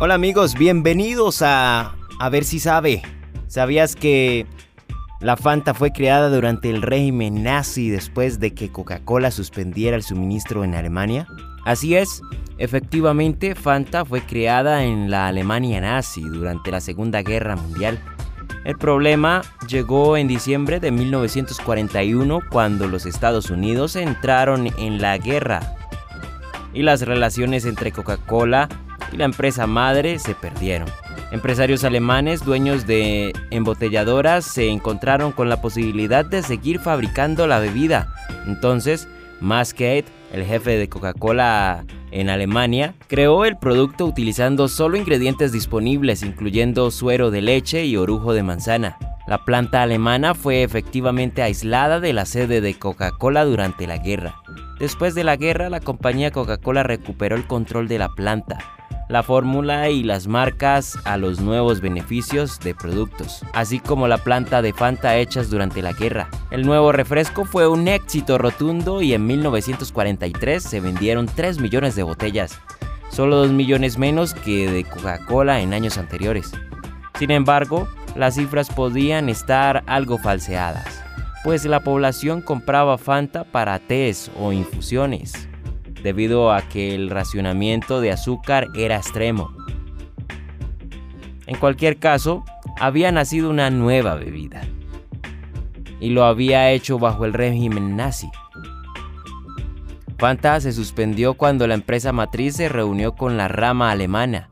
Hola amigos, bienvenidos a A ver si sabe. ¿Sabías que la Fanta fue creada durante el régimen nazi después de que Coca-Cola suspendiera el suministro en Alemania? Así es, efectivamente Fanta fue creada en la Alemania nazi durante la Segunda Guerra Mundial. El problema llegó en diciembre de 1941 cuando los Estados Unidos entraron en la guerra y las relaciones entre Coca-Cola y la empresa madre se perdieron. Empresarios alemanes, dueños de embotelladoras, se encontraron con la posibilidad de seguir fabricando la bebida. Entonces, Maskate, el jefe de Coca-Cola en Alemania, creó el producto utilizando solo ingredientes disponibles, incluyendo suero de leche y orujo de manzana. La planta alemana fue efectivamente aislada de la sede de Coca-Cola durante la guerra. Después de la guerra, la compañía Coca-Cola recuperó el control de la planta la fórmula y las marcas a los nuevos beneficios de productos, así como la planta de Fanta hechas durante la guerra. El nuevo refresco fue un éxito rotundo y en 1943 se vendieron 3 millones de botellas, solo 2 millones menos que de Coca-Cola en años anteriores. Sin embargo, las cifras podían estar algo falseadas, pues la población compraba Fanta para tés o infusiones debido a que el racionamiento de azúcar era extremo. En cualquier caso, había nacido una nueva bebida y lo había hecho bajo el régimen nazi. Fanta se suspendió cuando la empresa matriz se reunió con la rama alemana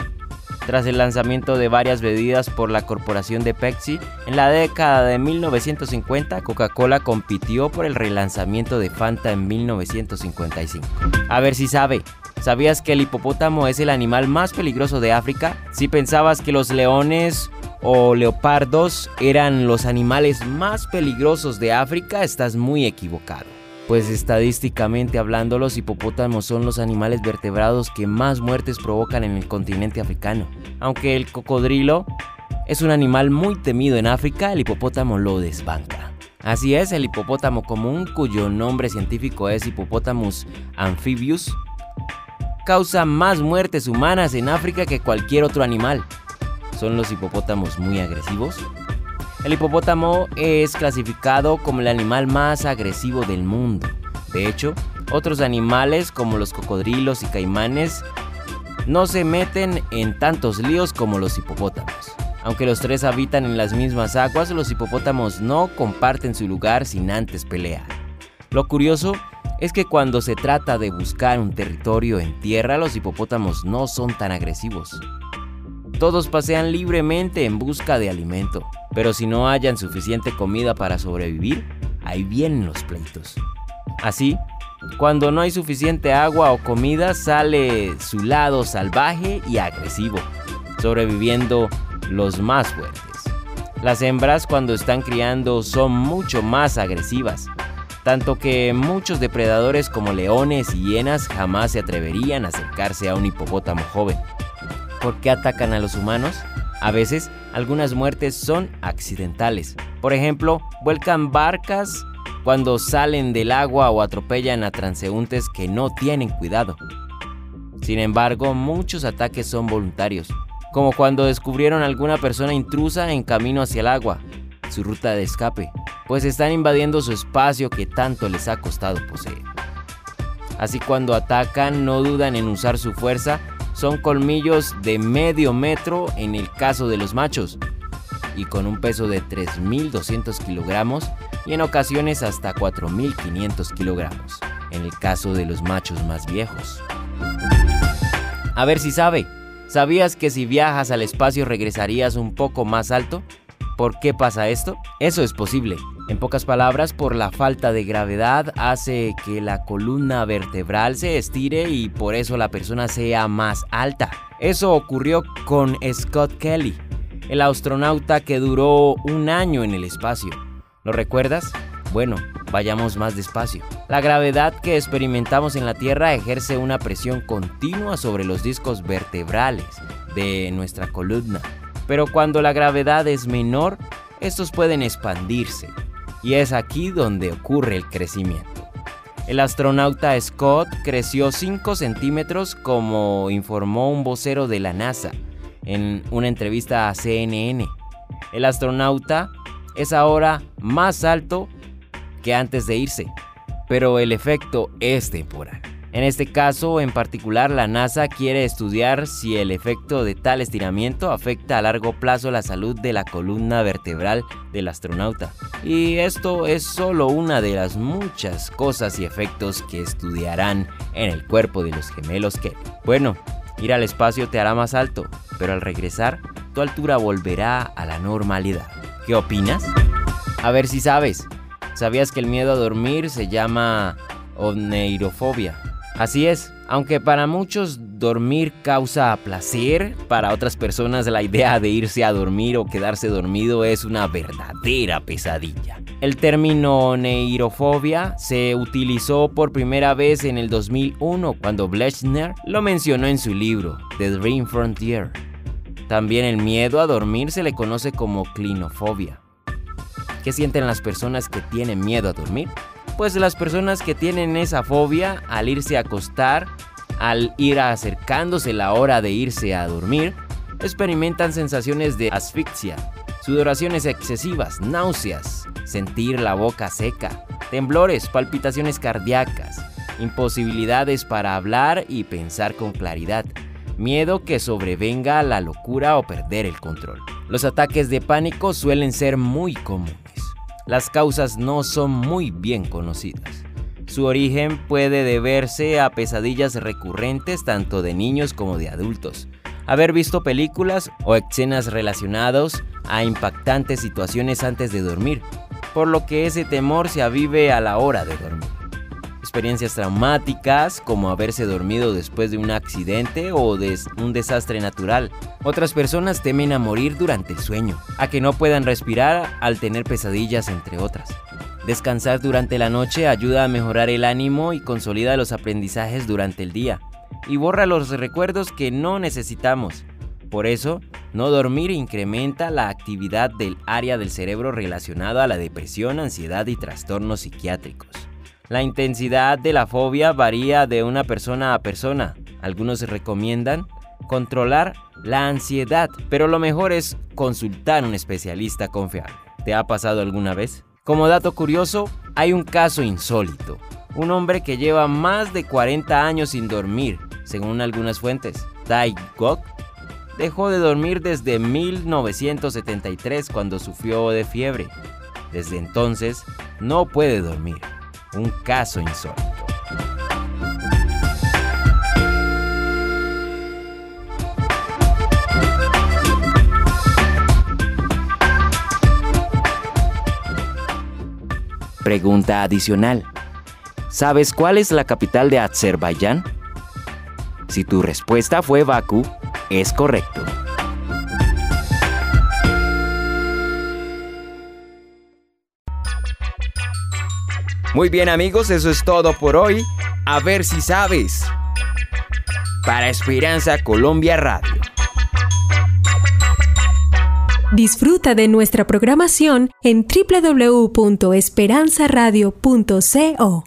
tras el lanzamiento de varias bebidas por la corporación de Pepsi, en la década de 1950 Coca-Cola compitió por el relanzamiento de Fanta en 1955. A ver si sabe, ¿sabías que el hipopótamo es el animal más peligroso de África? Si pensabas que los leones o leopardos eran los animales más peligrosos de África, estás muy equivocado pues estadísticamente hablando los hipopótamos son los animales vertebrados que más muertes provocan en el continente africano. Aunque el cocodrilo es un animal muy temido en África, el hipopótamo lo desbanca. Así es, el hipopótamo común, cuyo nombre científico es Hippopotamus amphibius, causa más muertes humanas en África que cualquier otro animal. ¿Son los hipopótamos muy agresivos? El hipopótamo es clasificado como el animal más agresivo del mundo. De hecho, otros animales como los cocodrilos y caimanes no se meten en tantos líos como los hipopótamos. Aunque los tres habitan en las mismas aguas, los hipopótamos no comparten su lugar sin antes pelear. Lo curioso es que cuando se trata de buscar un territorio en tierra, los hipopótamos no son tan agresivos. Todos pasean libremente en busca de alimento. Pero si no hayan suficiente comida para sobrevivir, ahí vienen los pleitos. Así, cuando no hay suficiente agua o comida, sale su lado salvaje y agresivo, sobreviviendo los más fuertes. Las hembras cuando están criando son mucho más agresivas, tanto que muchos depredadores como leones y hienas jamás se atreverían a acercarse a un hipopótamo joven. ¿Por qué atacan a los humanos? A veces, algunas muertes son accidentales. Por ejemplo, vuelcan barcas cuando salen del agua o atropellan a transeúntes que no tienen cuidado. Sin embargo, muchos ataques son voluntarios, como cuando descubrieron a alguna persona intrusa en camino hacia el agua, su ruta de escape, pues están invadiendo su espacio que tanto les ha costado poseer. Así cuando atacan no dudan en usar su fuerza son colmillos de medio metro en el caso de los machos y con un peso de 3.200 kilogramos y en ocasiones hasta 4.500 kilogramos en el caso de los machos más viejos. A ver si sabe, ¿sabías que si viajas al espacio regresarías un poco más alto? ¿Por qué pasa esto? Eso es posible. En pocas palabras, por la falta de gravedad hace que la columna vertebral se estire y por eso la persona sea más alta. Eso ocurrió con Scott Kelly, el astronauta que duró un año en el espacio. ¿Lo recuerdas? Bueno, vayamos más despacio. La gravedad que experimentamos en la Tierra ejerce una presión continua sobre los discos vertebrales de nuestra columna. Pero cuando la gravedad es menor, estos pueden expandirse. Y es aquí donde ocurre el crecimiento. El astronauta Scott creció 5 centímetros como informó un vocero de la NASA en una entrevista a CNN. El astronauta es ahora más alto que antes de irse, pero el efecto es temporal. En este caso en particular, la NASA quiere estudiar si el efecto de tal estiramiento afecta a largo plazo la salud de la columna vertebral del astronauta. Y esto es solo una de las muchas cosas y efectos que estudiarán en el cuerpo de los gemelos que, bueno, ir al espacio te hará más alto, pero al regresar, tu altura volverá a la normalidad. ¿Qué opinas? A ver si sabes. ¿Sabías que el miedo a dormir se llama oneirofobia? Así es, aunque para muchos dormir causa placer, para otras personas la idea de irse a dormir o quedarse dormido es una verdadera pesadilla. El término neirofobia se utilizó por primera vez en el 2001 cuando Blechner lo mencionó en su libro The Dream Frontier. También el miedo a dormir se le conoce como clinofobia. ¿Qué sienten las personas que tienen miedo a dormir? Pues las personas que tienen esa fobia al irse a acostar, al ir acercándose la hora de irse a dormir, experimentan sensaciones de asfixia, sudoraciones excesivas, náuseas, sentir la boca seca, temblores, palpitaciones cardíacas, imposibilidades para hablar y pensar con claridad, miedo que sobrevenga la locura o perder el control. Los ataques de pánico suelen ser muy comunes. Las causas no son muy bien conocidas. Su origen puede deberse a pesadillas recurrentes tanto de niños como de adultos, haber visto películas o escenas relacionados a impactantes situaciones antes de dormir, por lo que ese temor se avive a la hora de dormir experiencias traumáticas como haberse dormido después de un accidente o de un desastre natural. Otras personas temen a morir durante el sueño, a que no puedan respirar al tener pesadillas entre otras. Descansar durante la noche ayuda a mejorar el ánimo y consolida los aprendizajes durante el día, y borra los recuerdos que no necesitamos. Por eso, no dormir incrementa la actividad del área del cerebro relacionado a la depresión, ansiedad y trastornos psiquiátricos. La intensidad de la fobia varía de una persona a persona. Algunos recomiendan controlar la ansiedad, pero lo mejor es consultar a un especialista confiable. ¿Te ha pasado alguna vez? Como dato curioso, hay un caso insólito. Un hombre que lleva más de 40 años sin dormir, según algunas fuentes. Dai Gok dejó de dormir desde 1973 cuando sufrió de fiebre. Desde entonces no puede dormir un caso insólito. Pregunta adicional. ¿Sabes cuál es la capital de Azerbaiyán? Si tu respuesta fue Bakú, es correcto. Muy bien amigos, eso es todo por hoy. A ver si sabes. Para Esperanza Colombia Radio. Disfruta de nuestra programación en www.esperanzaradio.co.